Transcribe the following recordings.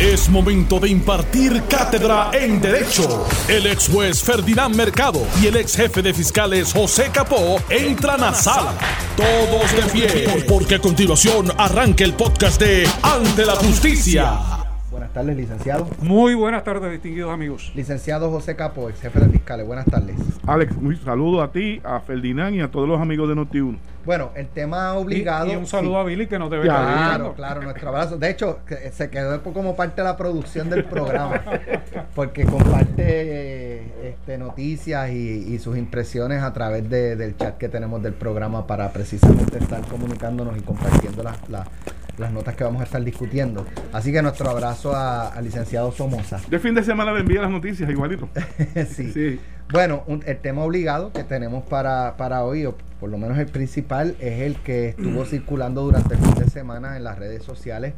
Es momento de impartir cátedra en Derecho. El ex juez Ferdinand Mercado y el ex jefe de fiscales José Capó entran a sala. Todos de pie, porque a continuación arranca el podcast de Ante la Justicia. Buenas tardes, licenciado. Muy buenas tardes, distinguidos amigos. Licenciado José Capó, ex jefe de fiscales. Buenas tardes. Alex, un saludo a ti, a Ferdinand y a todos los amigos de Noti1. Bueno, el tema obligado. Y, y un saludo sí. a Billy que nos debe Claro, viendo. claro, nuestro abrazo. De hecho, que se quedó como parte de la producción del programa, porque comparte eh, este, noticias y, y sus impresiones a través de- del chat que tenemos del programa para precisamente estar comunicándonos y compartiendo las, las- las notas que vamos a estar discutiendo. Así que nuestro abrazo a- al licenciado Somoza. De fin de semana le envié las noticias igualito. sí. Sí. Bueno, un- el tema obligado que tenemos para, para hoy, o por lo menos el principal, es el que estuvo circulando durante el fin de semana en las redes sociales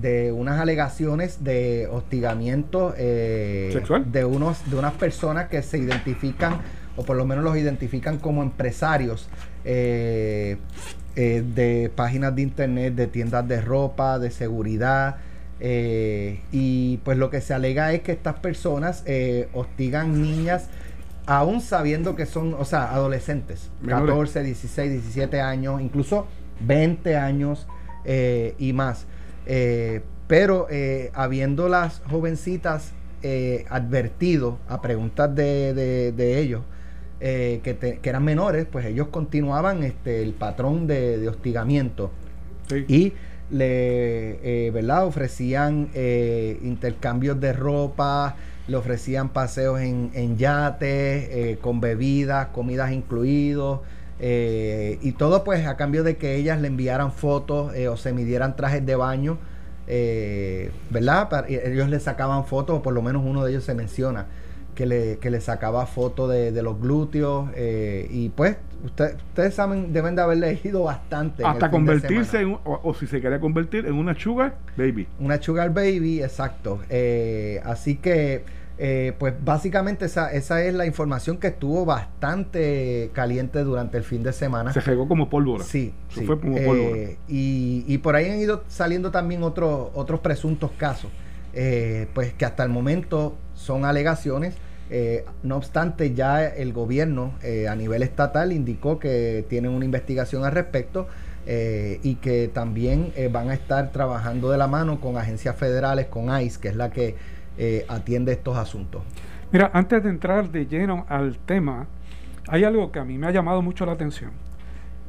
de unas alegaciones de hostigamiento eh, ¿Sexual? de unos de unas personas que se identifican o por lo menos los identifican como empresarios eh, eh, de páginas de internet, de tiendas de ropa, de seguridad. eh, y pues lo que se alega es que estas personas eh, hostigan niñas aún sabiendo que son, o sea, adolescentes, Menores. 14, 16, 17 años, incluso 20 años eh, y más. Eh, pero eh, habiendo las jovencitas eh, advertido a preguntas de, de- de ellos eh, que, te- que eran menores, pues ellos continuaban este, el patrón de, de hostigamiento Sí. y le eh, ¿verdad? ofrecían eh, intercambios de ropa, le ofrecían paseos en, en yates, con bebidas, comidas incluidos, y todo pues a cambio de que ellas le enviaran fotos o se midieran trajes de baño, ¿verdad? Para- ellos le sacaban fotos, o por lo menos uno de ellos se menciona, que le, que le sacaba fotos de, de los glúteos, eh, y pues usted- ustedes saben, deben de haber leído bastante. Hasta convertirse en, un- o, o si se quería convertir en una sugar baby. Una sugar baby, exacto. Eh, así que, eh, pues básicamente esa, esa es la información que estuvo bastante caliente durante el fin de semana. Se regó como pólvora. Sí, Eso sí. fue como pólvora. y, y por ahí han ido saliendo también otros otros presuntos casos, eh, pues que hasta el momento son alegaciones. Eh, no obstante, ya el gobierno eh, a nivel estatal indicó que tienen una investigación al respecto eh, y que también van a estar trabajando de la mano con agencias federales, con ICE, que es la que atiende estos asuntos. Mira, antes de entrar de lleno al tema, hay algo que a mí me ha llamado mucho la atención.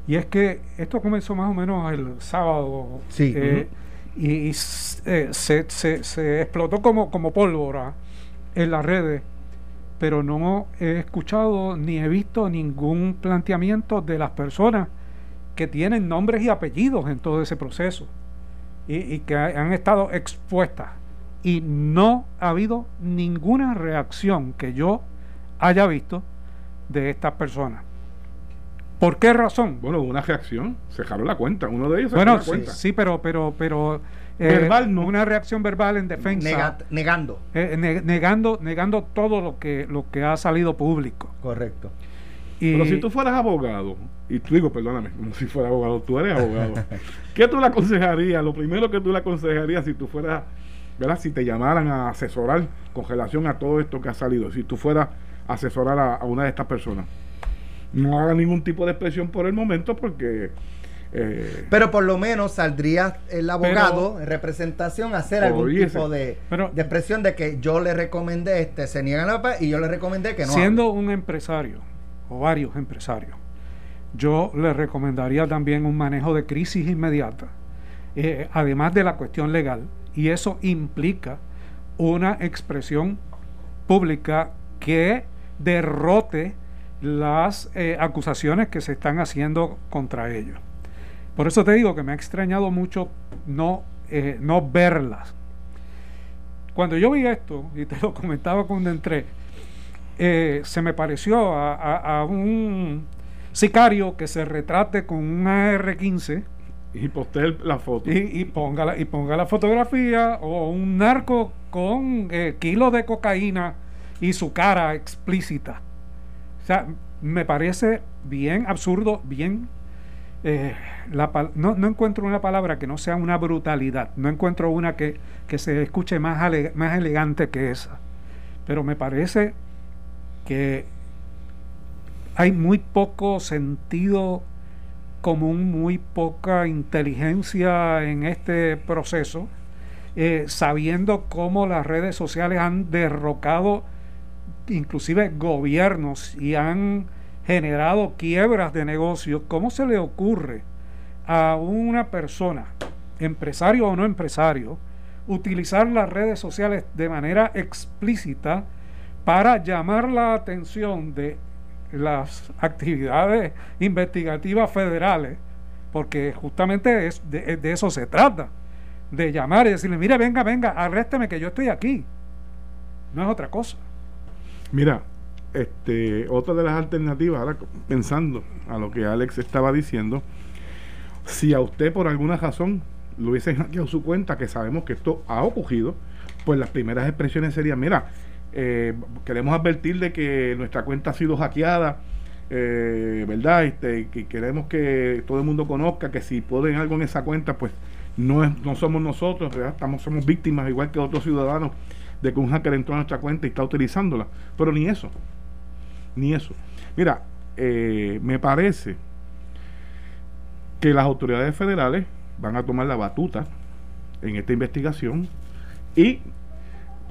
Y es que esto comenzó más o menos el sábado. Sí. Y, y s- se, se- se explotó como, como pólvora en las redes. Pero no he escuchado ni he visto ningún planteamiento de las personas que tienen nombres y apellidos en todo ese proceso y, y que ha- han estado expuestas y no ha habido ninguna reacción que yo haya visto de estas personas. ¿Por qué razón? Bueno, una reacción. Cerraron la cuenta. Uno de ellos cerró Bueno, la sí, cuenta. sí, pero, pero, pero Verbal no. una reacción verbal en defensa, Nega- negando. eh, ne- negando, negando todo lo que, lo que ha salido público. Correcto. Y, Pero si tú fueras abogado, y tú digo, perdóname, como si fuera abogado, tú eres abogado, ¿qué tú le aconsejarías? Lo primero que tú le aconsejarías si tú fueras, ¿verdad? Si te llamaran a asesorar con relación a todo esto que ha salido, si tú fueras a asesorar a, a una de estas personas. No haga ningún tipo de expresión por el momento porque... eh, Pero por lo menos saldría el abogado en representación a hacer algún Oye, tipo de, Pero- de expresión de que yo le recomendé este, se niegan a la paz y yo le recomendé que no. siendo un empresario o varios empresarios, yo le recomendaría también un manejo de crisis inmediata, eh, además de la cuestión legal, y eso implica una expresión pública que derrote las eh, acusaciones que se están haciendo contra ellos. Por eso te digo que me ha extrañado mucho no, eh, no verlas. Cuando yo vi esto, y te lo comentaba cuando entré, eh, se me pareció a, a- a un sicario que se retrate con un AR-15 y posté la foto. y, y ponga la, y ponga la fotografía o un narco con eh, kilos de cocaína y su cara explícita. O sea, me parece bien absurdo, bien eh, no, encuentro una palabra que no sea una brutalidad, no encuentro una que, que se escuche más, más elegante que esa, pero me parece que hay muy poco sentido común, muy poca inteligencia en este proceso, eh, sabiendo cómo las redes sociales han derrocado inclusive gobiernos y han generado quiebras de negocios, ¿cómo se le ocurre a una persona, empresario o no empresario, utilizar las redes sociales de manera explícita para llamar la atención de las actividades investigativas federales, porque justamente es de, de, eso se trata, de llamar y decirle, mire, venga, venga, arrésteme que yo estoy aquí. No es otra cosa. Mira, este, otra de las alternativas, ahora pensando a lo que Alex estaba diciendo, si a usted por alguna razón lo hubiesen hackeado su cuenta, que sabemos que esto ha ocurrido, pues las primeras expresiones serían, mira, eh, queremos advertir de que nuestra cuenta ha sido hackeada, eh, ¿verdad? Este, que queremos que todo el mundo conozca que si ponen algo en esa cuenta, pues no, es, no somos nosotros. Estamos, somos víctimas, igual que otros ciudadanos, de que un hacker entró a nuestra cuenta y está utilizándola. Pero ni eso, ni eso. Mira, eh, me parece que las autoridades federales van a tomar la batuta en esta investigación y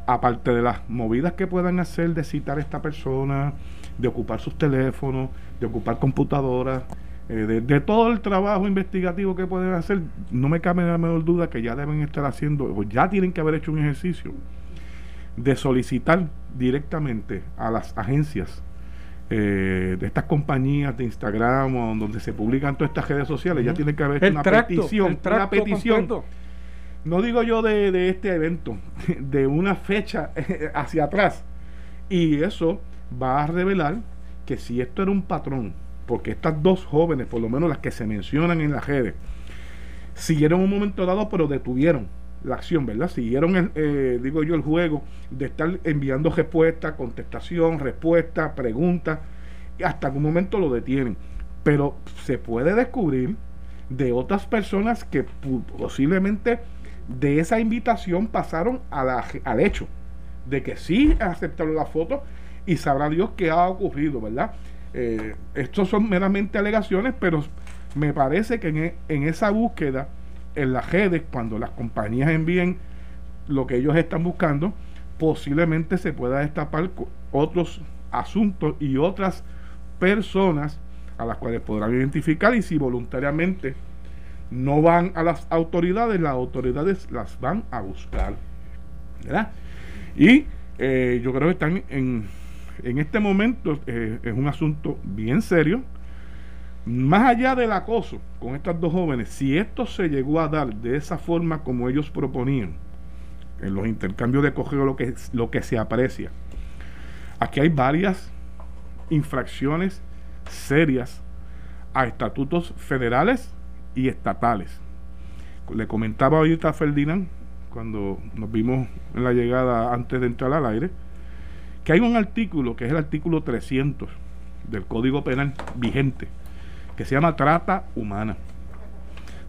aparte de las movidas que puedan hacer de citar a esta persona, de ocupar sus teléfonos, de ocupar computadoras, eh, de, todo el trabajo investigativo que pueden hacer, no me cabe la menor duda que ya deben estar haciendo, o ya tienen que haber hecho un ejercicio de solicitar directamente a las agencias eh, de estas compañías de Instagram o donde se publican todas estas redes sociales, ya tienen que haber una petición, una petición. no digo yo de, este evento, de una fecha hacia atrás. Y eso va a revelar que si esto era un patrón, porque estas dos jóvenes, por lo menos las que se mencionan en las redes, siguieron un momento dado, pero detuvieron la acción, ¿verdad? Siguieron, el, eh, digo yo, el juego de estar enviando respuestas, contestación, respuesta, preguntas, y hasta algún momento lo detienen. Pero se puede descubrir de otras personas que posiblemente de esa invitación pasaron al hecho de que sí aceptaron la foto y sabrá Dios qué ha ocurrido, ¿verdad? Eh, estos son meramente alegaciones, pero me parece que en, e, en, esa búsqueda, en las redes, cuando las compañías envíen lo que ellos están buscando, posiblemente se pueda destapar otros asuntos y otras personas a las cuales podrán identificar y si voluntariamente no van a las autoridades, las autoridades las van a buscar. ¿verdad? Y eh, yo creo que están en, en este momento, eh, es un asunto bien serio. Más allá del acoso con estas dos jóvenes, si esto se llegó a dar de esa forma como ellos proponían, en los intercambios de correo lo que, lo que se aprecia, aquí hay varias infracciones serias a estatutos federales y estatales. Le comentaba ahorita a Ferdinand, cuando nos vimos en la llegada antes de entrar al aire, que hay un artículo, que es el artículo 300 del Código Penal vigente, que se llama trata humana.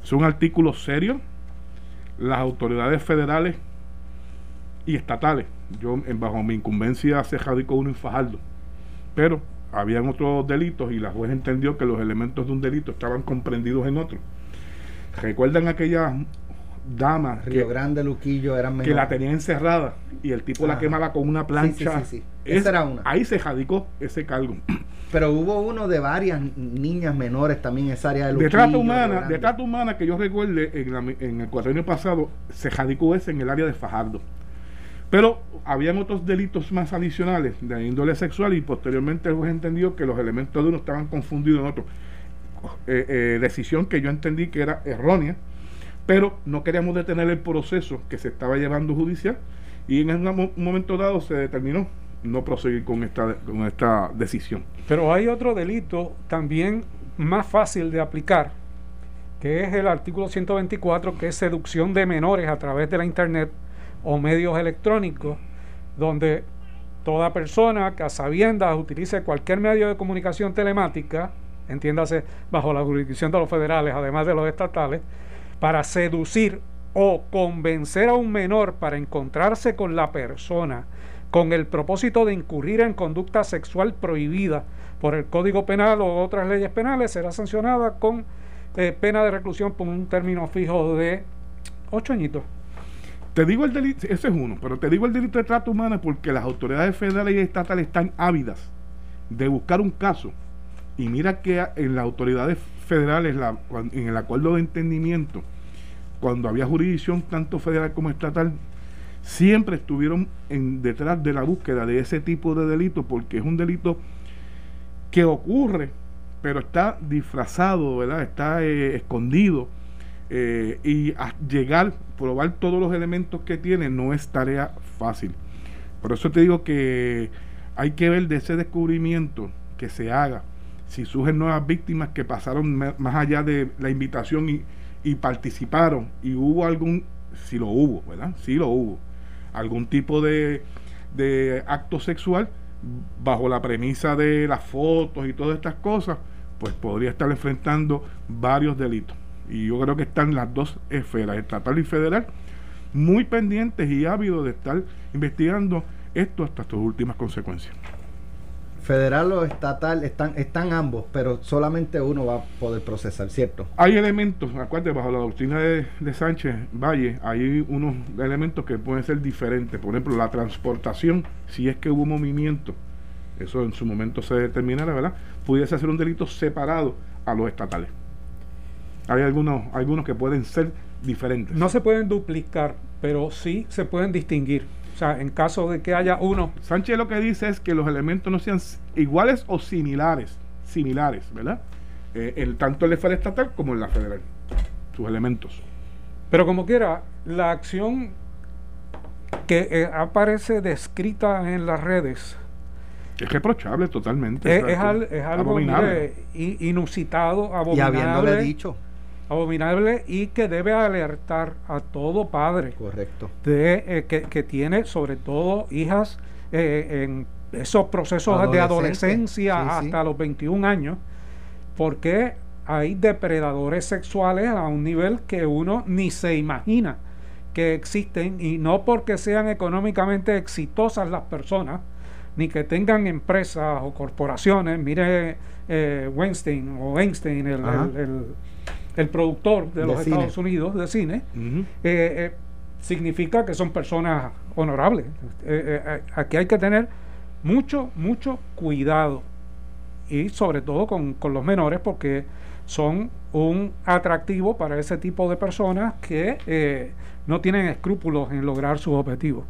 Es un artículo serio. Las autoridades federales y estatales, yo bajo mi incumbencia se radicó uno en Fajardo, pero habían otros delitos y la juez entendió que los elementos de un delito estaban comprendidos en otro. ¿Recuerdan aquella dama Río Grande, Luquillo, eran que la tenía encerrada y el tipo la quemaba con una plancha? Sí, Esa era una. Ahí se radicó ese cargo. Pero hubo uno de varias niñas menores también en esa área de Luquillo. De trata humana, de trata humana que yo recuerde en, en el cuatrienio pasado se radicó ese en el área de Fajardo. Pero habían otros delitos más adicionales de índole sexual y posteriormente hemos entendido que los elementos de uno estaban confundidos en otro. Eh, eh, decisión que yo entendí que era errónea, pero no queríamos detener el proceso que se estaba llevando judicial y en un momento dado se determinó no proseguir con esta, con esta decisión. Pero hay otro delito también más fácil de aplicar, que es el artículo 124, que es seducción de menores a través de la Internet o medios electrónicos, donde toda persona que a sabiendas utilice cualquier medio de comunicación telemática, entiéndase bajo la jurisdicción de los federales, además de los estatales, para seducir o convencer a un menor para encontrarse con la persona con el propósito de incurrir en conducta sexual prohibida por el Código Penal o otras leyes penales, será sancionada con eh, pena de reclusión por un término fijo de ocho añitos. Te digo el delito, ese es uno, pero te digo el delito de trato humano porque las autoridades federales y estatales están ávidas de buscar un caso. Y mira que en las autoridades federales, en el acuerdo de entendimiento, cuando había jurisdicción tanto federal como estatal, siempre estuvieron en, detrás de la búsqueda de ese tipo de delito porque es un delito que ocurre, pero está disfrazado, ¿verdad? Está eh, escondido eh, y a llegar, probar todos los elementos que tiene no es tarea fácil. Por eso te digo que hay que ver de ese descubrimiento que se haga, si surgen nuevas víctimas que pasaron más allá de la invitación y, y participaron y hubo algún, si lo hubo, ¿verdad? Si lo hubo, algún tipo de, de acto sexual bajo la premisa de las fotos y todas estas cosas, pues podría estar enfrentando varios delitos. Y yo creo que están las dos esferas, estatal y federal, muy pendientes y ávidos de estar investigando esto hasta sus últimas consecuencias. Federal o estatal están, están ambos, pero solamente uno va a poder procesar, ¿cierto? Hay elementos, acuérdate, bajo la doctrina de, de, Sánchez Valle, hay unos elementos que pueden ser diferentes. Por ejemplo, la transportación, si es que hubo movimiento, eso en su momento se determinará, ¿verdad? Pudiese ser un delito separado a los estatales. Hay algunos, algunos que pueden ser diferentes. No se pueden duplicar, pero sí se pueden distinguir. Sea, en caso de que haya uno. Sánchez lo que dice es que los elementos no sean iguales o similares, similares, ¿verdad? Eh, el, tanto en la esfera estatal como en la federal, sus elementos. Pero como quiera, la acción que eh, aparece descrita en las redes es reprochable totalmente. Es, es, algo inusitado, abominable. Y habiéndole dicho abominable y que debe alertar a todo padre correcto. de eh, que, tiene sobre todo hijas eh, en esos procesos de adolescencia. hasta los 21 años porque hay depredadores sexuales a un nivel que uno ni se imagina que existen y no porque sean económicamente exitosas las personas ni que tengan empresas o corporaciones. Mire eh, Weinstein o Einstein el el productor de, los Estados Unidos de cine, eh, eh, significa que son personas honorables. Eh, aquí hay que tener mucho, mucho cuidado y sobre todo con, con, los menores porque son un atractivo para ese tipo de personas que no tienen escrúpulos en lograr sus objetivos.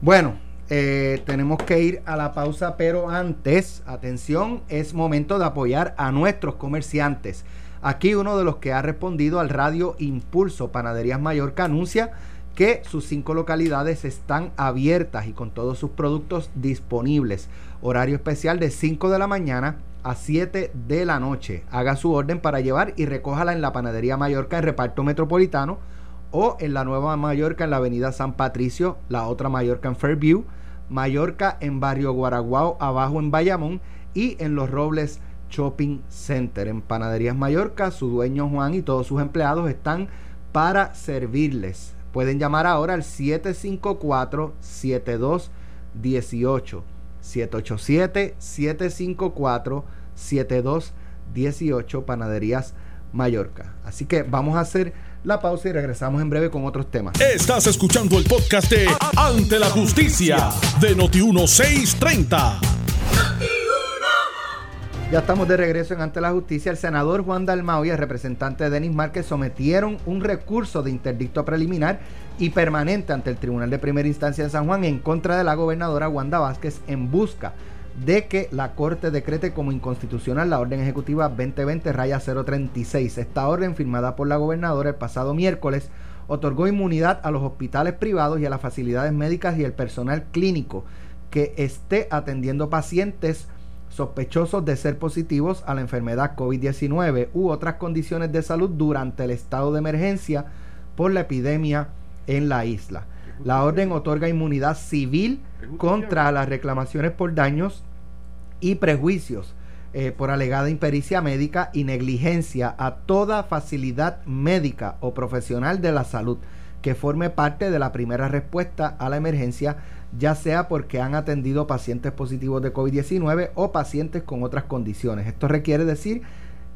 Bueno, tenemos que ir a la pausa, pero antes, atención, es momento de apoyar a nuestros comerciantes. Aquí uno de los que ha respondido al radio Impulso Panaderías Mallorca anuncia que sus cinco localidades están abiertas y con todos sus productos disponibles. Horario especial de 5 de la mañana a 7 de la noche. Haga su orden para llevar y recójala en la Panadería Mallorca en reparto metropolitano o en la Nueva Mallorca en la Avenida San Patricio, la otra Mallorca en Fairview, Mallorca en Barrio Guaraguao, abajo en Bayamón y en Los Robles Shopping Center en Panaderías Mallorca. Su dueño Juan y todos sus empleados están para servirles. Pueden llamar ahora al 754-7218. 787-754-7218 Panaderías Mallorca. Así que vamos a hacer la pausa y regresamos en breve con otros temas. Estás escuchando el podcast de Ante la Justicia de Noti1630. Ya estamos de regreso en Ante la Justicia. El senador Juan Dalmau y el representante Denis Márquez sometieron un recurso de interdicto preliminar y permanente ante el Tribunal de Primera Instancia de San Juan en contra de la gobernadora Wanda Vázquez en busca de que la Corte decrete como inconstitucional la orden ejecutiva 2020 raya 036. Esta orden firmada por la gobernadora el pasado miércoles otorgó inmunidad a los hospitales privados y a las facilidades médicas y el personal clínico que esté atendiendo pacientes sospechosos de ser positivos a la enfermedad COVID-19 u otras condiciones de salud durante el estado de emergencia por la epidemia en la isla. La orden otorga inmunidad civil contra las reclamaciones por daños y prejuicios eh, por alegada impericia médica y negligencia a toda facilidad médica o profesional de la salud que forme parte de la primera respuesta a la emergencia, ya sea porque han atendido pacientes positivos de COVID-19 o pacientes con otras condiciones. Esto requiere decir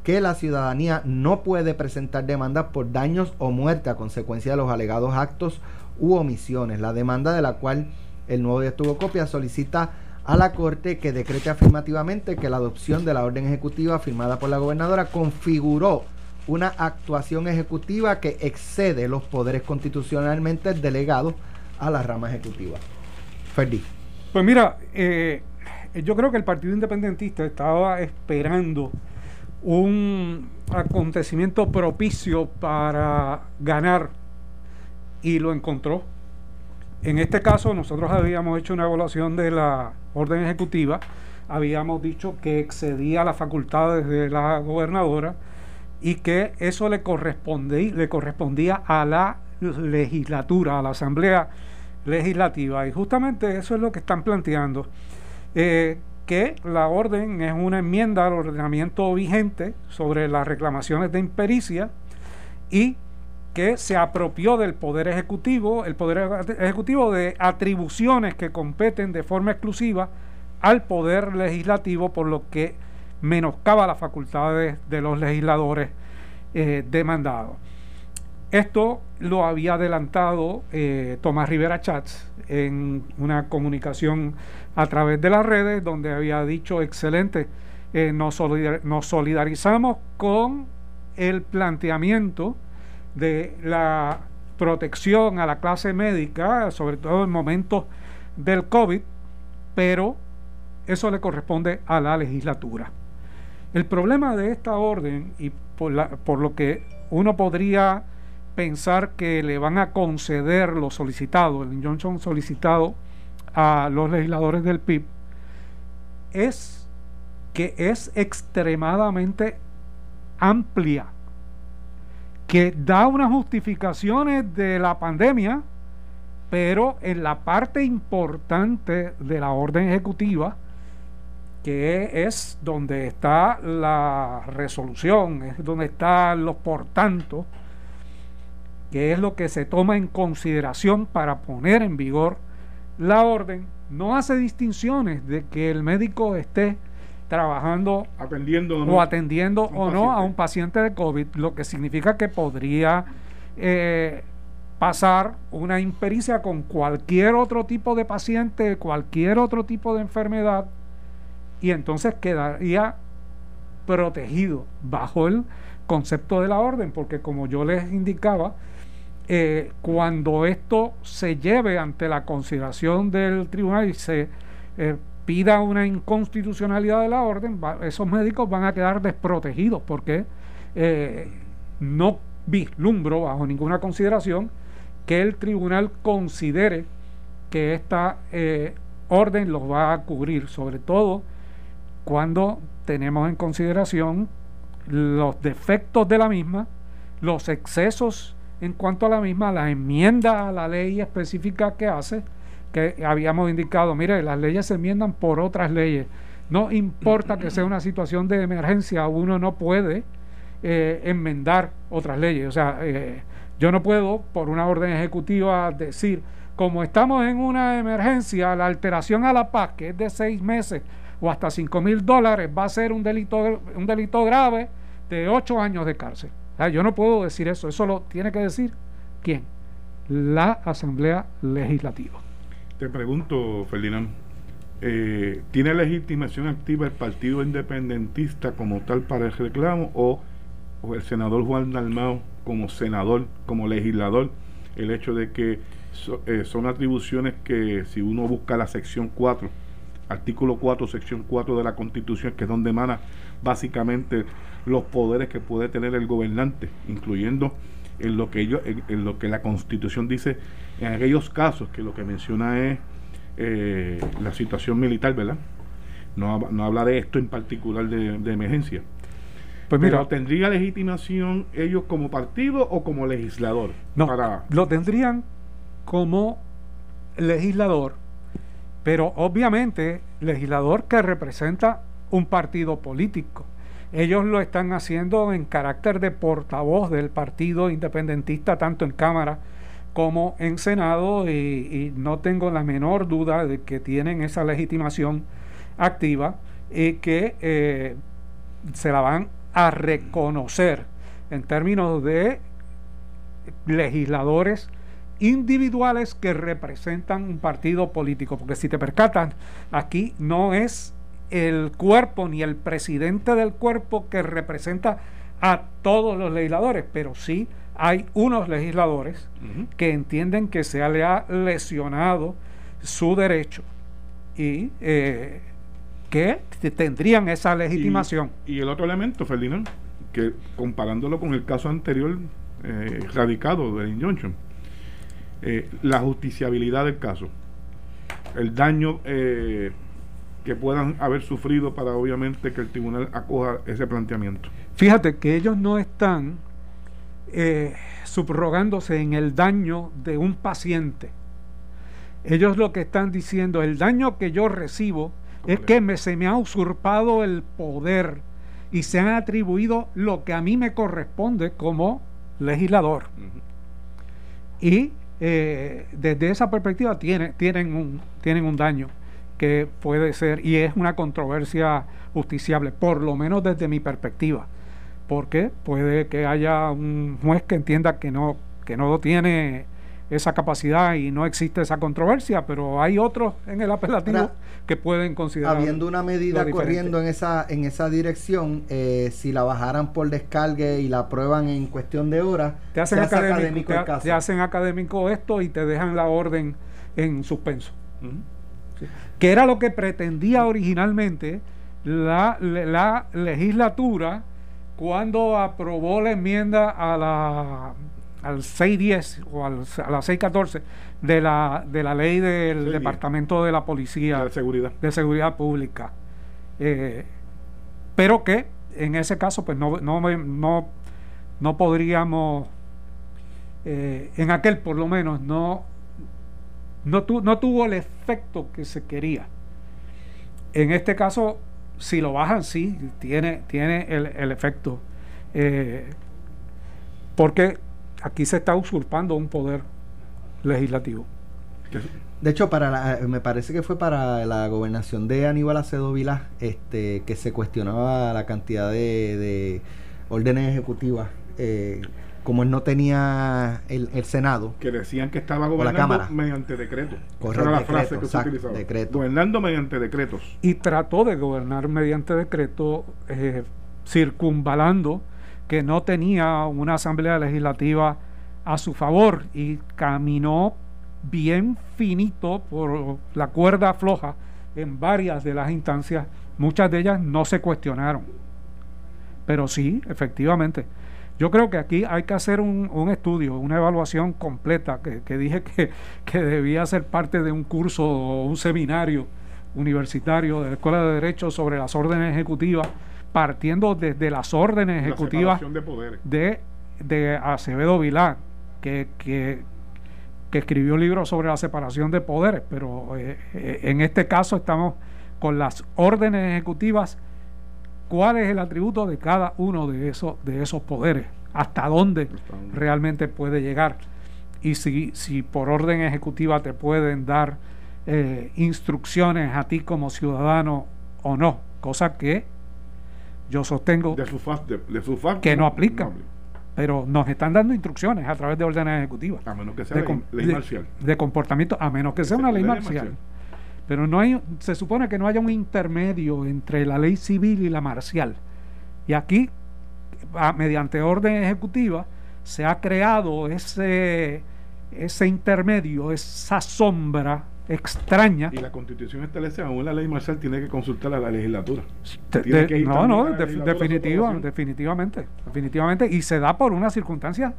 que la ciudadanía no puede presentar demandas por daños o muerte a consecuencia de los alegados actos u omisiones. La demanda de la cual el nuevo día tuvo copia solicita a la Corte que decrete afirmativamente que la adopción de la orden ejecutiva firmada por la gobernadora configuró una actuación ejecutiva que excede los poderes constitucionalmente delegados a la rama ejecutiva. Ferdi. Pues mira, eh, yo creo que el Partido Independentista estaba esperando un acontecimiento propicio para ganar y lo encontró. En este caso, nosotros habíamos hecho una evaluación de la orden ejecutiva, habíamos dicho que excedía las facultades de la gobernadora y que eso le correspondía, le correspondía a la legislatura, a la asamblea legislativa. Y justamente eso es lo que están planteando, eh, que la orden es una enmienda al ordenamiento vigente sobre las reclamaciones de impericia y que se apropió del Poder Ejecutivo, el Poder Ejecutivo de atribuciones que competen de forma exclusiva al Poder Legislativo, por lo que menoscaba las facultades de los legisladores eh, demandados. Esto lo había adelantado eh, Tomás Rivera Chats en una comunicación a través de las redes, donde había dicho, excelente, eh, nos, nos solidarizamos con el planteamiento de la protección a la clase médica, sobre todo en momentos del COVID, pero eso le corresponde a la legislatura. El problema de esta orden, y por, la, por lo que uno podría pensar que le van a conceder lo solicitado, el injunction solicitado a los legisladores del PIB, es que es extremadamente amplia que da unas justificaciones de la pandemia, pero en la parte importante de la orden ejecutiva, que es donde está la resolución, es donde están los por tanto, que es lo que se toma en consideración para poner en vigor la orden, no hace distinciones de que el médico esté trabajando atendiendo o, atendiendo o no a un paciente de COVID, lo que significa que podría eh, pasar una impericia con cualquier otro tipo de paciente, cualquier otro tipo de enfermedad, y entonces quedaría protegido bajo el concepto de la orden, porque como yo les indicaba, eh, cuando esto se lleve ante la consideración del tribunal y se eh, pida una inconstitucionalidad de la orden, esos médicos van a quedar desprotegidos porque eh, no vislumbro bajo ninguna consideración que el tribunal considere que esta orden los va a cubrir, sobre todo cuando tenemos en consideración los defectos de la misma, los excesos en cuanto a la misma, la enmienda a la ley específica que hace, que habíamos indicado, mire, las leyes se enmiendan por otras leyes. No importa que sea una situación de emergencia, uno no puede eh, enmendar otras leyes. O sea, eh, yo no puedo, por una orden ejecutiva, decir, como estamos en una emergencia, la alteración a la paz, que es de seis meses o hasta cinco mil dólares, va a ser un delito, un delito grave de ocho años de cárcel. yo no puedo decir eso, eso lo tiene que decir quién, la Asamblea Legislativa. Te pregunto, Ferdinand, eh, ¿tiene legitimación activa el Partido Independentista como tal para el reclamo o, el senador Juan Dalmao como senador, como legislador, el hecho de que eh, son atribuciones que si uno busca la sección 4, artículo 4, sección 4 de la Constitución, que es donde emana básicamente los poderes que puede tener el gobernante, incluyendo en lo que ellos, en lo que la Constitución dice en aquellos casos que lo que menciona es eh, la situación militar, ¿verdad? No, no, habla de esto en particular de, emergencia. Pues mira, ¿tendría legitimación ellos como partido o como legislador? No, lo tendrían como legislador, pero obviamente legislador que representa un partido político. Ellos lo están haciendo en carácter de portavoz del partido independentista, tanto en Cámara como en Senado, y, no tengo la menor duda de que tienen esa legitimación activa y que eh, se la van a reconocer en términos de legisladores individuales que representan un partido político, porque si te percatas, aquí no es el cuerpo ni el presidente del cuerpo que representa a todos los legisladores, pero sí hay unos legisladores que entienden que se le ha lesionado su derecho y eh, que tendrían esa legitimación. Y, el otro elemento, Ferdinand, que comparándolo con el caso anterior eh, radicado de Injunction, eh, la justiciabilidad del caso, el daño eh, que puedan haber sufrido para obviamente que el tribunal acoja ese planteamiento. Fíjate que ellos no están eh, subrogándose en el daño de un paciente. Ellos lo que están diciendo, el daño que yo recibo es que me, se me ha usurpado el poder y se han atribuido lo que a mí me corresponde como legislador. Y eh, desde esa perspectiva tiene, tienen, un, tienen un daño que puede ser, y es una controversia justiciable, por lo menos desde mi perspectiva, porque puede que haya un juez que entienda que no, que no tiene esa capacidad y no existe esa controversia, pero hay otros en el apelativo que pueden considerar. Habiendo una medida corriendo en esa, en esa dirección, eh, si la bajaran por descargue y la aprueban en cuestión de horas, te hacen académico, te, hacen académico esto y te dejan la orden en suspenso. Que era lo que pretendía originalmente la, la legislatura cuando aprobó la enmienda a la al 610 o al, a la 614 de la, de la ley del Departamento de la Policía de Seguridad, de seguridad Pública. Eh, pero que en ese caso pues no, no, no, no podríamos, eh, en aquel por lo menos, no, no, no tuvo el efecto que se quería. En este caso, si lo bajan, sí, tiene, tiene el, el efecto. Eh, porque aquí se está usurpando un poder legislativo. De hecho, para me parece que fue para la gobernación de Aníbal Acedo Vilá este, que se cuestionaba la cantidad de, órdenes ejecutivas. Eh, como él no tenía el, Senado. Que decían que estaba gobernando mediante decreto. Correcto, la frase que se utilizaba. Gobernando mediante decretos. Y trató de gobernar mediante decreto, eh, circunvalando que no tenía una asamblea legislativa a su favor y caminó bien finito por la cuerda floja en varias de las instancias, muchas de ellas no se cuestionaron. Pero sí, efectivamente. Yo creo que aquí hay que hacer un, estudio, una evaluación completa, que, dije que, que, debía ser parte de un curso o un seminario universitario de la Escuela de Derecho sobre las órdenes ejecutivas partiendo desde las órdenes ejecutivas de, de, Acevedo Vilá, que, que, escribió un libro sobre la separación de poderes, pero eh, eh, en este caso estamos con las órdenes ejecutivas, cuál es el atributo de cada uno de esos, de esos poderes, hasta dónde. realmente puede llegar. Y si, si por orden ejecutiva te pueden dar eh, instrucciones a ti como ciudadano o no, cosa que yo sostengo de su que no aplica. Pero nos están dando instrucciones a través de órdenes ejecutivas. A menos que sea de, ley, marcial. De, comportamiento, a menos que sea una ley, marcial. Pero no hay, se supone que no haya un intermedio entre la ley civil y la marcial. Y aquí, mediante orden ejecutiva, se ha creado ese, ese intermedio, esa sombra extraña. Y la constitución establece, aún la ley marcial tiene que consultar a la legislatura. no, no, definitivamente, definitivamente. Y se da por una circunstancia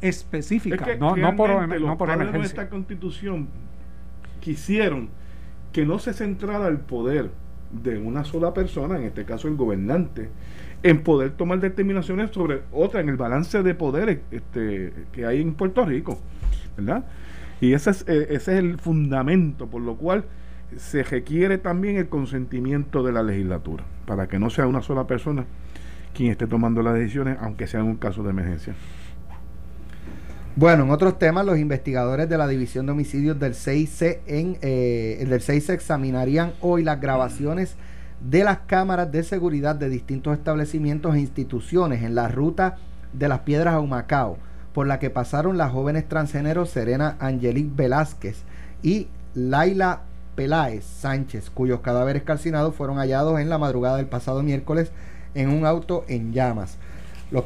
específica, no, no por, no por emergencia. de esta constitución quisieron que no se centrara el poder de una sola persona, en este caso el gobernante, en poder tomar determinaciones sobre otra, en el balance de poderes este, que hay en Puerto Rico, ¿verdad? Y ese es, eh, ese es el fundamento por lo cual se requiere también el consentimiento de la legislatura, para que no sea una sola persona quien esté tomando las decisiones, aunque sea en un caso de emergencia. Bueno, en otros temas, los investigadores de la División de Homicidios del 6C, en, eh, del 6 examinarían hoy las grabaciones de las cámaras de seguridad de distintos establecimientos e instituciones en la ruta de las Piedras a Humacao, por la que pasaron las jóvenes transgénero Serena Angelique Velázquez y Laila Peláez Sánchez, cuyos cadáveres calcinados fueron hallados en la madrugada del pasado miércoles en un auto en llamas. Los,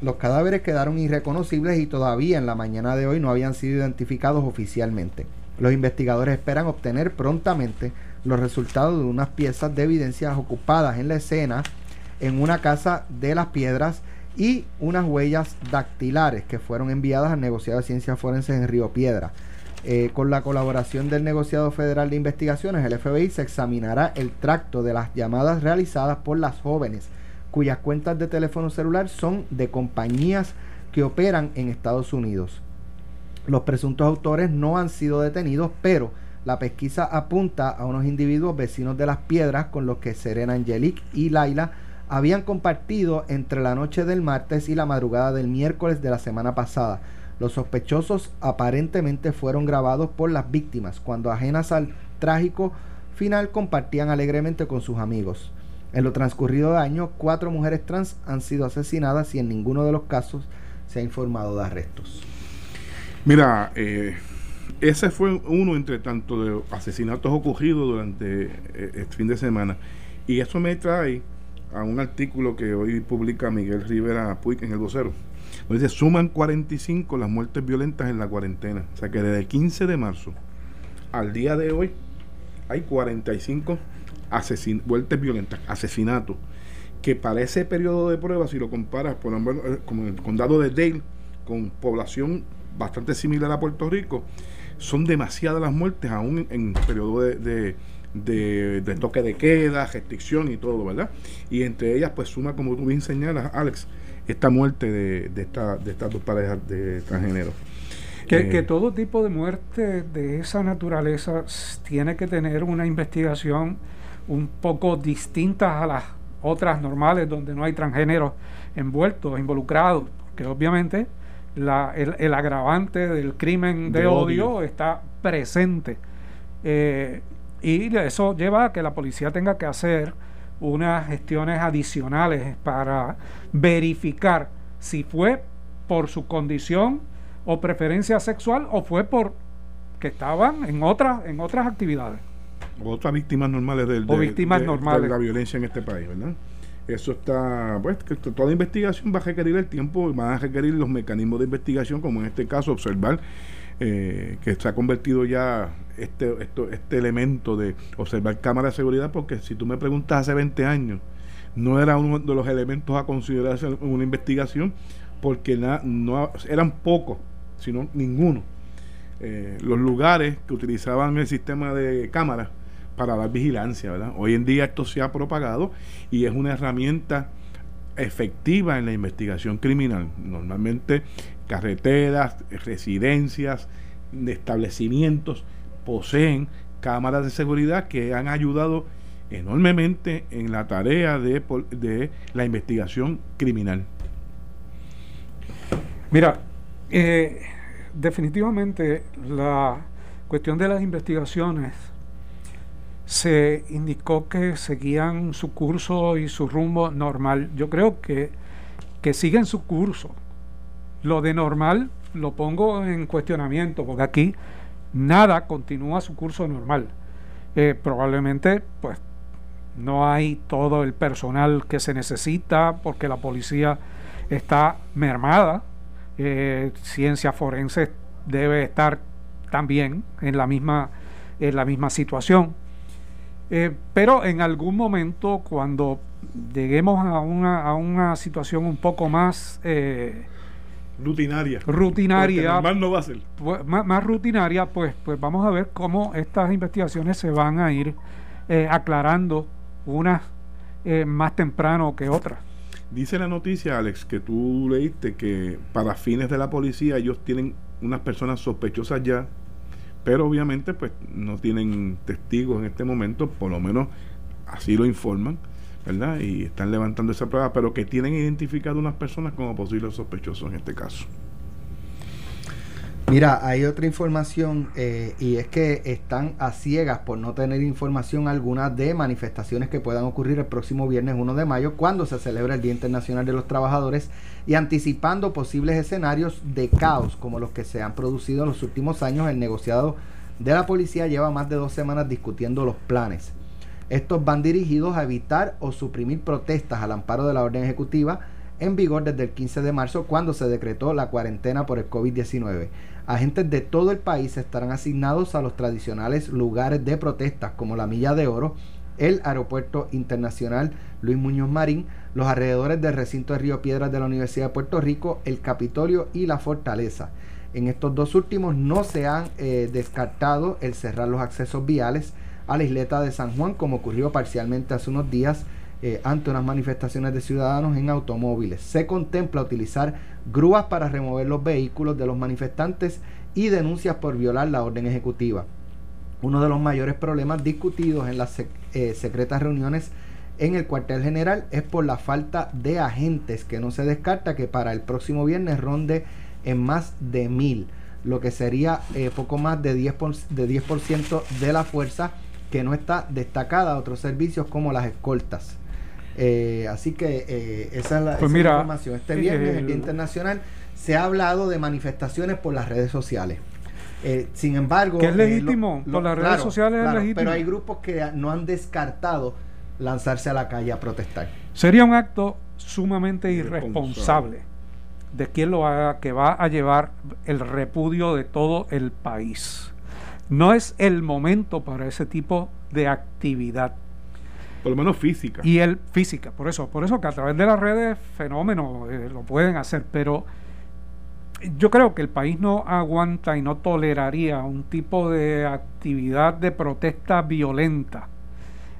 los cadáveres quedaron irreconocibles y todavía en la mañana de hoy no habían sido identificados oficialmente. Los investigadores esperan obtener prontamente los resultados de unas piezas de evidencias ocupadas en la escena en una casa de las piedras y unas huellas dactilares que fueron enviadas al negociado de ciencias forenses en Río Piedra. Eh, con la colaboración del negociado federal de investigaciones, el FBI se examinará el tracto de las llamadas realizadas por las jóvenes cuyas cuentas de teléfono celular son de compañías que operan en Estados Unidos. Los presuntos autores no han sido detenidos, pero la pesquisa apunta a unos individuos vecinos de las piedras con los que Serena Angelique y Laila habían compartido entre la noche del martes y la madrugada del miércoles de la semana pasada. Los sospechosos aparentemente fueron grabados por las víctimas cuando ajenas al trágico final compartían alegremente con sus amigos. En lo transcurrido de año, cuatro mujeres trans han sido asesinadas y en ninguno de los casos se ha informado de arrestos. Mira, eh, ese fue uno entre tanto de asesinatos ocurridos durante eh, este fin de semana. Y eso me trae a un artículo que hoy publica Miguel Rivera Puig en el vocero. Donde dice, suman 45 las muertes violentas en la cuarentena. O sea que desde el 15 de marzo al día de hoy hay 45 asesin vueltas violentas, asesinatos, que para ese periodo de prueba, si lo comparas por ejemplo, eh, con el condado de Dale, con población bastante similar a Puerto Rico, son demasiadas las muertes, aún en periodo de, toque de queda, restricción y todo, ¿verdad? Y entre ellas, pues suma, como tú bien señalas, Alex, esta muerte de, de, esta, de estas dos parejas de transgénero. Que, que, eh, todo tipo de muerte de esa naturaleza tiene que tener una investigación un poco distintas a las otras normales donde no hay transgéneros envueltos, involucrados, que obviamente la, el, agravante del crimen de, odio, está presente. Eh, y eso lleva a que la policía tenga que hacer unas gestiones adicionales para verificar si fue por su condición o preferencia sexual o fue por que estaban en otras en otras actividades otras víctimas normales del, de, víctimas normales. de la violencia en este país, ¿verdad? Eso está, pues, que toda investigación va a requerir el tiempo, van a requerir los mecanismos de investigación, como en este caso observar eh, que se ha convertido ya este, esto, este elemento de observar cámaras de seguridad, porque si tú me preguntas hace 20 años, no era uno de los elementos a considerarse en una investigación, porque no eran pocos, sino ninguno. Eh, los lugares que utilizaban el sistema de cámaras para dar vigilancia, ¿verdad? Hoy en día esto se ha propagado y es una herramienta efectiva en la investigación criminal. Normalmente carreteras, residencias, establecimientos poseen cámaras de seguridad que han ayudado enormemente en la tarea de, la investigación criminal. Mira, eh, definitivamente la cuestión de las investigaciones se indicó que seguían su curso y su rumbo normal. Yo creo que, que siguen su curso. Lo de normal lo pongo en cuestionamiento, porque aquí nada continúa su curso normal. Eh, probablemente, pues, no hay todo el personal que se necesita, porque la policía está mermada. Eh, ciencia forense debe estar también en la misma, en la misma situación eh, pero en algún momento, cuando lleguemos a una, a una situación un poco más rutinaria, rutinaria no va a ser. Pues, más, rutinaria, pues, pues vamos a ver cómo estas investigaciones se van a ir eh, aclarando unas más temprano que otras. Dice la noticia, Alex, que tú leíste que para fines de la policía ellos tienen unas personas sospechosas ya pero obviamente pues no tienen testigos en este momento, por lo menos así lo informan, ¿verdad? Y están levantando esa prueba, pero que tienen identificado unas personas como posibles sospechosos en este caso. Mira, hay otra información eh, y es que están a ciegas por no tener información alguna de manifestaciones que puedan ocurrir el próximo viernes 1 de mayo cuando se celebra el Día Internacional de los Trabajadores y anticipando posibles escenarios de caos como los que se han producido en los últimos años. El negociado de la policía lleva más de dos semanas discutiendo los planes. Estos van dirigidos a evitar o suprimir protestas al amparo de la orden ejecutiva en vigor desde el 15 de marzo cuando se decretó la cuarentena por el COVID-19. Agentes de todo el país estarán asignados a los tradicionales lugares de protestas como la Milla de Oro, el Aeropuerto Internacional Luis Muñoz Marín, los alrededores del recinto de Río Piedras de la Universidad de Puerto Rico, el Capitolio y la Fortaleza. En estos dos últimos no se han eh, descartado el cerrar los accesos viales a la isleta de San Juan, como ocurrió parcialmente hace unos días eh, ante unas manifestaciones de ciudadanos en automóviles. Se contempla utilizar grúas para remover los vehículos de los manifestantes y denuncias por violar la orden ejecutiva. Uno de los mayores problemas discutidos en las eh, secretas reuniones en el cuartel general es por la falta de agentes que no se descarta que para el próximo viernes ronde en más de mil, lo que sería eh, poco más de 10%, de, 10 de la fuerza que no está destacada a otros servicios como las escoltas. Eh, así que eh, esa es la, pues información. Este viernes, el, Día Internacional, se ha hablado de manifestaciones por las redes sociales. Eh, sin embargo, que es legítimo, por las redes sociales es legítimo. Pero hay grupos que no han descartado lanzarse a la calle a protestar. Sería un acto sumamente irresponsable de quien lo haga que va a llevar el repudio de todo el país. No es el momento para ese tipo de actividad por lo menos física. Y el física, por eso, por eso que a través de las redes fenómenos eh, lo pueden hacer, pero yo creo que el país no aguanta y no toleraría un tipo de actividad de protesta violenta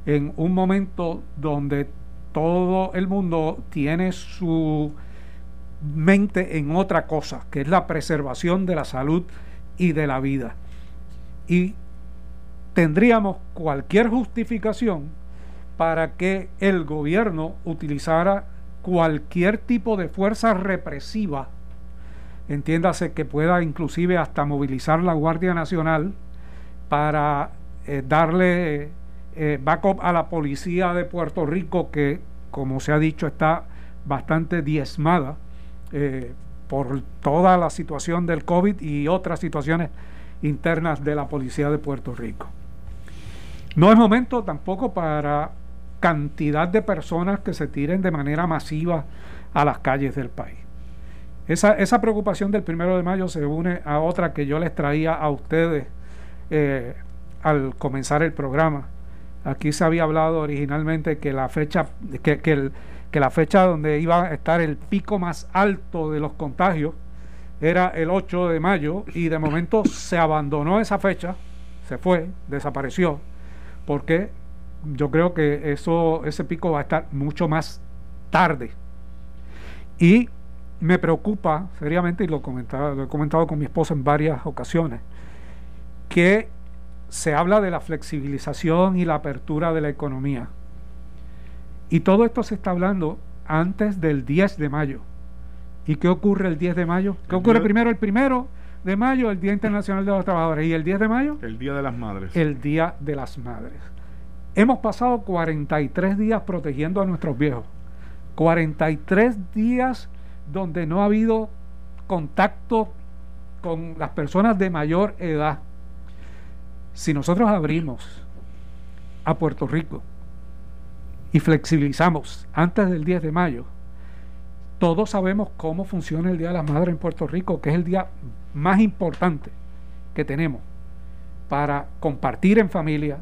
en un momento donde todo el mundo tiene su mente en otra cosa, que es la preservación de la salud y de la vida. Y tendríamos cualquier justificación para que el gobierno utilizara cualquier tipo de fuerza represiva, entiéndase que pueda inclusive hasta movilizar la Guardia Nacional para eh, darle eh, backup a la policía de Puerto Rico que, como se ha dicho, está bastante diezmada eh, por toda la situación del COVID y otras situaciones internas de la policía de Puerto Rico. No es momento tampoco para cantidad de personas que se tiren de manera masiva a las calles del país. Esa, esa preocupación del primero de mayo se une a otra que yo les traía a ustedes eh, al comenzar el programa. Aquí se había hablado originalmente que la fecha, que, que, que la fecha donde iba a estar el pico más alto de los contagios era el 8 de mayo y de momento se abandonó esa fecha, se fue, desapareció, porque yo creo que eso, ese pico va a estar mucho más tarde. Y me preocupa seriamente, y lo, lo he comentado con mi esposa en varias ocasiones, que se habla de la flexibilización y la apertura de la economía. Y todo esto se está hablando antes del 10 de mayo. ¿Y qué ocurre el 10 de mayo? ¿Qué ocurre primero? El primero de mayo, el Día Internacional de los Trabajadores. ¿Y el 10 de mayo? El Día de las Madres. El Día de las Madres. Hemos pasado 43 días protegiendo a nuestros viejos. 43 días donde no ha habido contacto con las personas de mayor edad. Si nosotros abrimos a Puerto Rico y flexibilizamos antes del 10 de mayo, todos sabemos cómo funciona el Día de las Madres en Puerto Rico, que es el día más importante que tenemos para compartir en familia,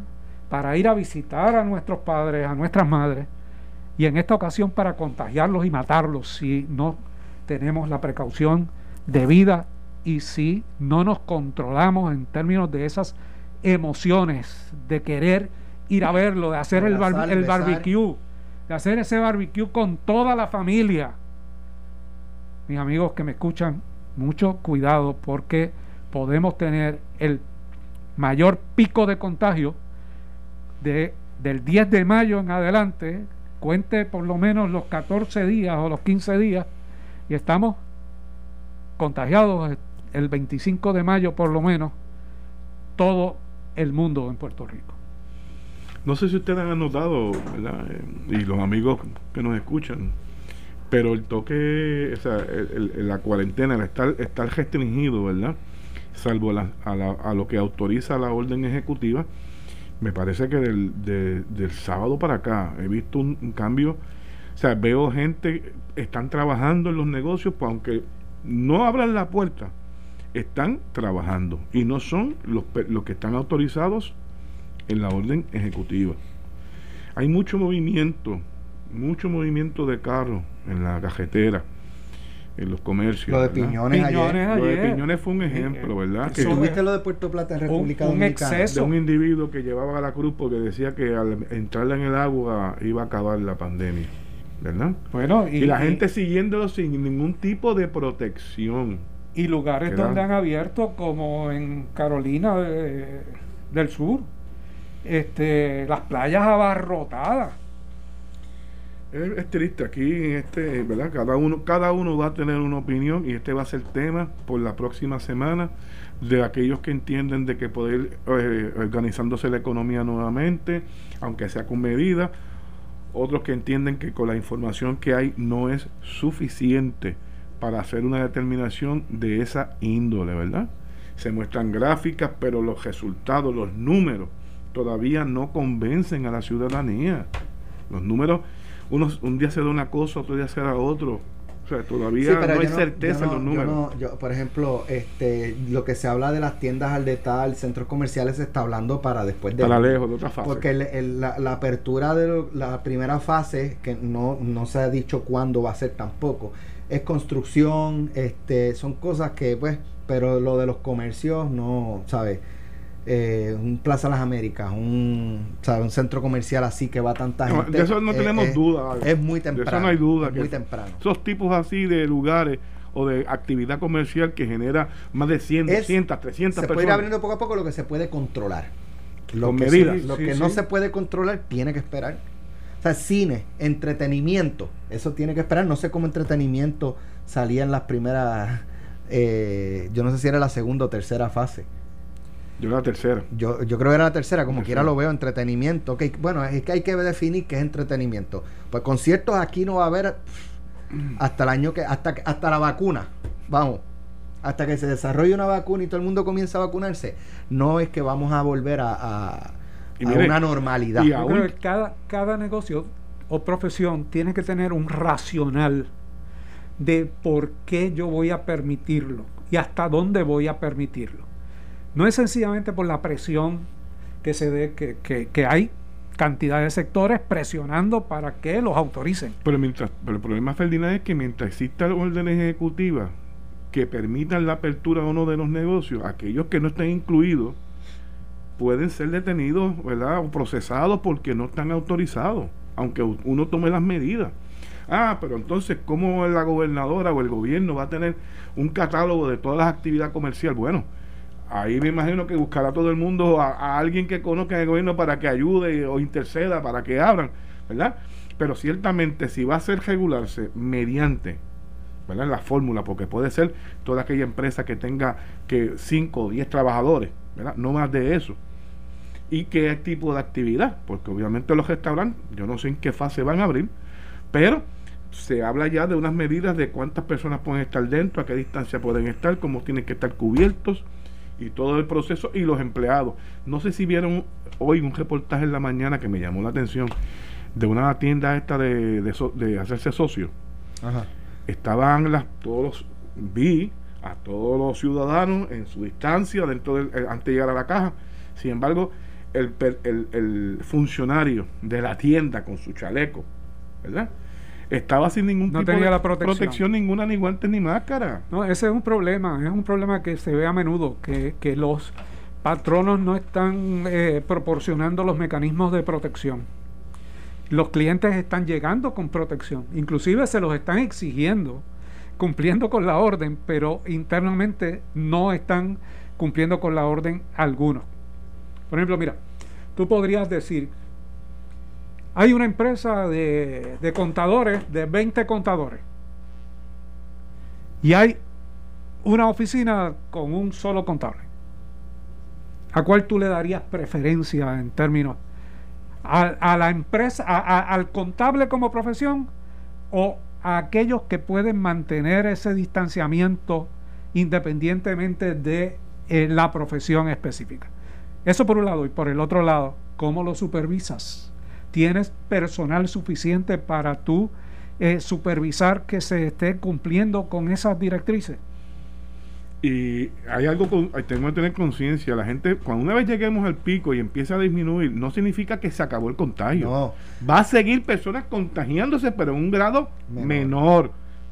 para ir a visitar a nuestros padres, a nuestras madres, y en esta ocasión para contagiarlos y matarlos si no tenemos la precaución debida y si no nos controlamos en términos de esas emociones de querer ir a verlo, de hacer el, el barbecue, de hacer ese barbecue con toda la familia. Mis amigos que me escuchan, mucho cuidado porque podemos tener el mayor pico de contagio de, del 10 de mayo en adelante, cuente por lo menos los 14 días o los 15 días, y estamos contagiados el 25 de mayo por lo menos todo el mundo en Puerto Rico. No sé si ustedes han notado, ¿verdad? Eh, y los amigos que nos escuchan, pero el toque, o sea, la cuarentena, el estar, restringido, ¿verdad? Salvo a, lo que autoriza la orden ejecutiva, me parece que del, del sábado para acá he visto un, cambio. O sea, veo gente, están trabajando en los negocios, pues aunque no abran la puerta, están trabajando y no son los, los que están autorizados en la orden ejecutiva. Hay mucho movimiento, mucho movimiento de carros en la cajetera, en los comercios. Lo de Piñones, ayer. Lo de Piñones fue un ejemplo, ¿verdad? Que ¿Tuviste lo de Puerto Plata en República un, Dominicana? De un individuo que llevaba a la cruz porque decía que al entrarle en el agua iba a acabar la pandemia. ¿Verdad? Bueno, y, la gente siguiéndolo sin ningún tipo de protección. Y lugares donde han abierto, como en Carolina del Sur, este, las playas abarrotadas. Es, triste aquí, este, ¿verdad? Cada uno, cada uno va a tener una opinión y este va a ser tema por la próxima semana de aquellos que entienden de que poder eh, organizándose la economía nuevamente, aunque sea con medida, otros que entienden que con la información que hay no es suficiente para hacer una determinación de esa índole, ¿verdad? Se muestran gráficas, pero los resultados, los números, todavía no convencen a la ciudadanía. Los números, uno, un día se da una cosa, otro día se da otro. O sea, todavía no hay certeza en los números. por ejemplo, este, lo que se habla de las tiendas al detalle, centros comerciales, se está hablando para después de... Para lejos, de otra fase. Porque la, la, apertura de la primera fase, que no, no se ha dicho cuándo va a ser tampoco, es construcción, este, son cosas que, pues, pero lo de los comercios, no, ¿sabes? Eh, un Plaza Las Américas, un, un centro comercial así que va tanta gente. de eso no tenemos duda. Es muy temprano. De eso no hay duda. muy temprano. Esos tipos así de lugares o de actividad comercial que genera más de 100, 200, 300 se personas. Se puede ir abriendo poco a poco lo que se puede controlar. Lo que, medidas. lo que no se puede controlar tiene que esperar. O sea, cine, entretenimiento, eso tiene que esperar. No sé cómo entretenimiento salía en las primeras, eh, yo no sé si era la segunda o tercera fase yo era la tercera. Yo, yo creo que era la tercera, como quiera lo veo, entretenimiento. Okay, bueno, es que hay que definir qué es entretenimiento. Pues conciertos aquí no va a haber hasta el año que, hasta, hasta la vacuna. Vamos. Hasta que se desarrolle una vacuna y todo el mundo comienza a vacunarse. No es que vamos a volver a, a, una normalidad. Yo creo que cada, cada negocio o profesión tiene que tener un racional de por qué yo voy a permitirlo y hasta dónde voy a permitirlo. No es sencillamente por la presión que se dé, que, que, hay cantidad de sectores presionando para que los autoricen. Pero, mientras, pero el problema, Ferdinand, es que mientras existan órdenes ejecutivas que permitan la apertura o no de los negocios, aquellos que no estén incluidos pueden ser detenidos, ¿verdad? O procesados porque no están autorizados, aunque uno tome las medidas. Ah, pero entonces, ¿cómo la gobernadora o el gobierno va a tener un catálogo de todas las actividades comerciales? Bueno, ahí me imagino que buscará todo el mundo a, alguien que conozca el gobierno para que ayude o interceda para que abran, ¿verdad? Pero ciertamente si va a ser regularse mediante ¿verdad? la fórmula, porque puede ser toda aquella empresa que tenga que 5 o 10 trabajadores, ¿verdad? No más de eso. ¿Y qué tipo de actividad? Porque obviamente los restaurantes, yo no sé en qué fase van a abrir, pero se habla ya de unas medidas de cuántas personas pueden estar dentro, a qué distancia pueden estar, cómo tienen que estar cubiertos, y todo el proceso y los empleados. No sé si vieron hoy un reportaje en la mañana que me llamó la atención de una tienda esta de, de, hacerse socio. Estaban las, todos vi a todos los ciudadanos en su distancia dentro del, eh, antes de llegar a la caja. Sin embargo, el, el, el funcionario de la tienda con su chaleco, ¿verdad? Estaba sin ningún tipo tenía de la protección. ninguna, ni guantes ni máscara. No, ese es un problema, es un problema que se ve a menudo, que, que los patronos no están eh, proporcionando los mecanismos de protección. Los clientes están llegando con protección, inclusive se los están exigiendo, cumpliendo con la orden, pero internamente no están cumpliendo con la orden algunos. Por ejemplo, mira, tú podrías decir, hay una empresa de, contadores, de 20 contadores, y hay una oficina con un solo contable. ¿A cuál tú le darías preferencia en términos? ¿A, la empresa, al contable como profesión o a aquellos que pueden mantener ese distanciamiento independientemente de eh, la profesión específica? Eso por un lado. Y por el otro lado, ¿cómo lo supervisas? ¿Tienes personal suficiente para tú eh, supervisar que se esté cumpliendo con esas directrices? Y hay algo, con, tenemos que tener conciencia, la gente, cuando una vez lleguemos al pico y empieza a disminuir, no significa que se acabó el contagio. No. Va a seguir personas contagiándose, pero en un grado menor